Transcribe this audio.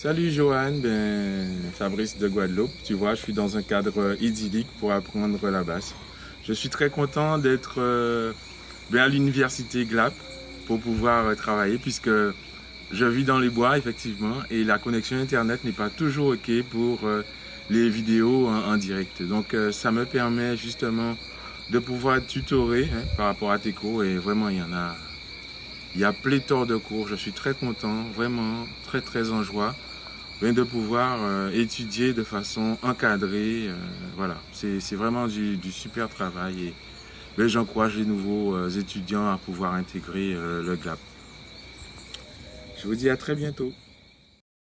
Salut Johan, ben, Fabrice de Guadeloupe. Tu vois, je suis dans un cadre idyllique pour apprendre la basse. Je suis très content d'être euh, ben, à l'université GLAP pour pouvoir euh, travailler puisque je vis dans les bois effectivement et la connexion internet n'est pas toujours ok pour euh, les vidéos en, direct. Donc ça me permet justement de pouvoir tutorer hein, par rapport à tes cours et vraiment il y en a il y a pléthore de cours. Je suis très content, vraiment très très en joie de pouvoir euh, étudier de façon encadrée. Euh, voilà, c'est vraiment du, super travail et j'encourage les nouveaux euh, étudiants à pouvoir intégrer le GLAP. Je vous dis à très bientôt.